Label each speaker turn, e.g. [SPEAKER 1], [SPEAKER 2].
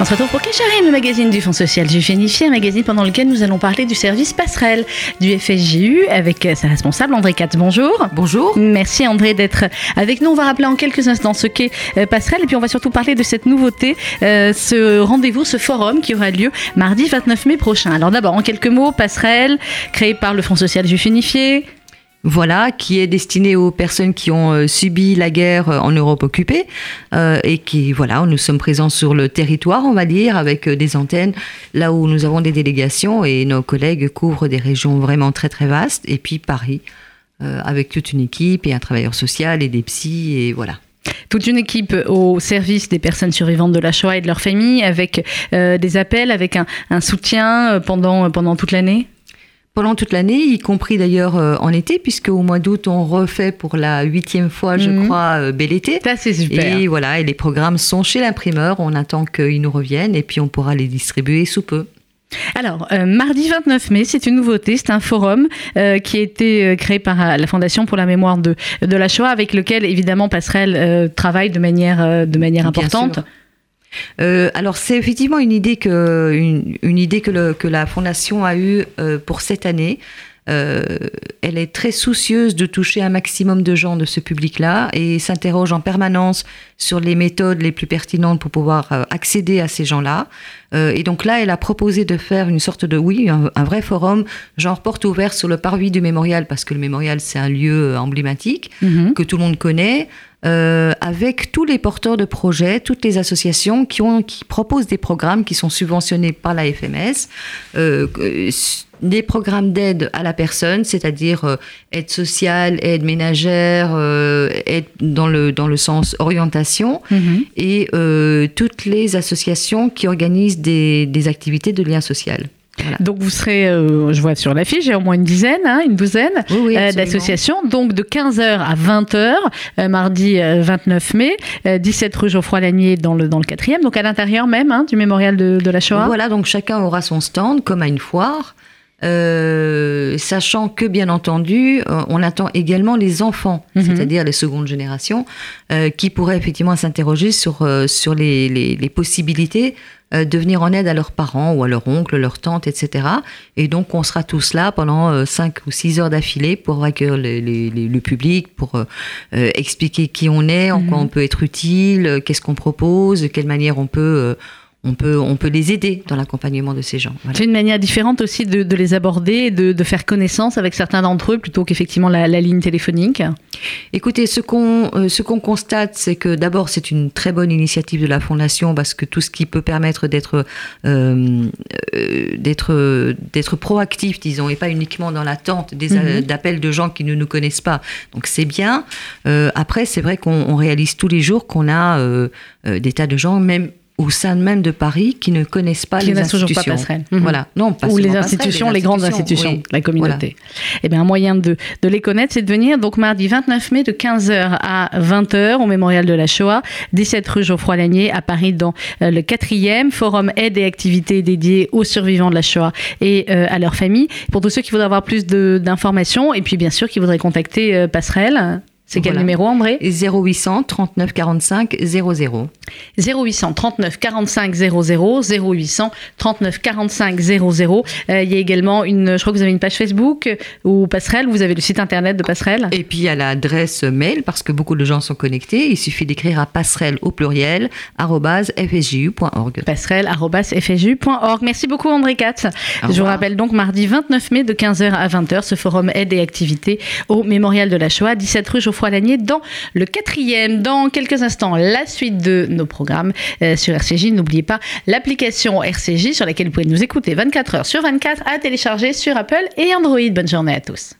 [SPEAKER 1] On se retrouve pour Cacharim, le magazine du Fonds social unifié, un magazine pendant lequel nous allons parler du service passerelle du FSJU avec sa responsable André Katz. Bonjour.
[SPEAKER 2] Bonjour.
[SPEAKER 1] Merci André d'être avec nous. On va rappeler en quelques instants ce qu'est euh, passerelle et puis on va surtout parler de cette nouveauté, euh, ce rendez-vous, ce forum qui aura lieu mardi 29 mai prochain. Alors d'abord, en quelques mots, passerelle, créée par le Fonds social juif unifié,
[SPEAKER 2] voilà, qui est destiné aux personnes qui ont euh, subi la guerre euh, en Europe occupée euh, et qui, voilà, nous sommes présents sur le territoire, on va dire, avec des antennes là où nous avons des délégations et nos collègues couvrent des régions vraiment très très vastes et puis Paris avec toute une équipe et un travailleur social et des psys et voilà.
[SPEAKER 1] Toute une équipe au service des personnes survivantes de la Shoah et de leurs familles, avec des appels, avec un, un soutien pendant, pendant toute l'année?
[SPEAKER 2] Pendant toute l'année, y compris d'ailleurs euh, en été, puisque au mois d'août, on refait pour la huitième fois, je mhm. crois, euh, Bel été.
[SPEAKER 1] Ça, c'est super.
[SPEAKER 2] Et voilà, et les programmes sont chez l'imprimeur. On attend qu'ils nous reviennent et puis on pourra les distribuer sous peu.
[SPEAKER 1] Alors, euh, mardi 29 mai, c'est une nouveauté, c'est un forum qui a été créé par la Fondation pour la mémoire de, de la Shoah, avec lequel, évidemment, Passerelle travaille de manière, de manière importante.
[SPEAKER 2] Euh, alors c'est effectivement une idée que, une, idée que, que, la Fondation a eue euh, pour cette année. Euh, elle est très soucieuse de toucher un maximum de gens de ce public-là et s'interroge en permanence sur les méthodes les plus pertinentes pour pouvoir accéder à ces gens-là. et donc là, elle a proposé de faire une sorte de, oui, un, vrai forum, genre porte ouverte sur le parvis du mémorial, parce que le mémorial, c'est un lieu emblématique mm-hmm. que tout le monde connaît. Euh, avec tous les porteurs de projets, toutes les associations qui, ont, qui proposent des programmes qui sont subventionnés par la FMS, euh, des programmes d'aide à la personne, c'est-à-dire euh, aide sociale, aide ménagère, aide dans le, dans le sens orientation, mm-hmm. et toutes les associations qui organisent des, des activités de lien social.
[SPEAKER 1] Donc vous serez, euh, je vois sur l'affiche, a au moins une dizaine, hein, une douzaine euh, d'associations. Donc de 15h à 20h, euh, mardi 29 mai, 17 rue Geoffroy-Lanier dans le, dans le 4e, donc à l'intérieur même hein, du mémorial de, de, la Shoah.
[SPEAKER 2] Voilà, donc chacun aura son stand comme à une foire. Sachant que, bien entendu, on attend également les enfants, mhm. c'est-à-dire les secondes générations, qui pourraient effectivement s'interroger sur, sur les, les, les possibilités euh, de venir en aide à leurs parents ou à leur oncle, leur tante, etc. Et donc, on sera tous là pendant 5 euh, ou 6 heures d'affilée pour accueillir le public, pour euh, expliquer qui on est, en quoi mhm. on peut être utile, qu'est-ce qu'on propose, de quelle manière on peut on peut, on peut les aider dans l'accompagnement de ces gens.
[SPEAKER 1] C'est une manière différente aussi de, les aborder, de, de, faire connaissance avec certains d'entre eux plutôt qu'effectivement la, ligne téléphonique.
[SPEAKER 2] Écoutez, ce qu'on euh, ce qu'on constate, c'est que d'abord c'est une très bonne initiative de la fondation parce que tout ce qui peut permettre d'être euh, euh, d'être d'être proactif, disons, et pas uniquement dans l'attente des mhm. d'appels de gens qui ne nous connaissent pas. Donc c'est bien. après, c'est vrai qu'on réalise tous les jours qu'on a des tas de gens, même au sein même de Paris qui ne connaissent pas les institutions. Pas
[SPEAKER 1] passerelle. Mhm. Voilà, non, pas ou les institutions, les, grandes institutions, la communauté. Eh bien, un moyen de, de les connaître, c'est de venir donc mardi 29 mai de 15h à 20h au mémorial de la Shoah, 17 rue Geoffroy-Lanier à Paris dans euh, le 4e forum aide et activités dédiées aux survivants de la Shoah et euh, à leurs familles. Pour tous ceux qui voudraient avoir plus d'informations et puis bien sûr qui voudraient contacter euh, Passerelle, c'est quel numéro, André?
[SPEAKER 2] 0800 39 45 00.
[SPEAKER 1] 0800 39 45 00. 0800 39 45 00. il y a également une, je crois que vous avez une page Facebook ou Passerelle, vous avez le site internet de Passerelle.
[SPEAKER 2] Et puis il y a l'adresse mail, parce que beaucoup de gens sont connectés. Il suffit d'écrire à passerelle au pluriel, fsju.org.
[SPEAKER 1] Passerelle, fsju.org. Merci beaucoup, André Katz. Je vous rappelle donc mardi 29 mai de 15h à 20h, ce forum aide et activités au Mémorial de la Shoah, 17 rue Geoffroy Lanier dans le quatrième. Dans quelques instants, la suite de nos programmes euh, sur RCJ. N'oubliez pas l'application RCJ sur laquelle vous pouvez nous écouter 24 heures sur 24 à télécharger sur Apple et Android. Bonne journée à tous.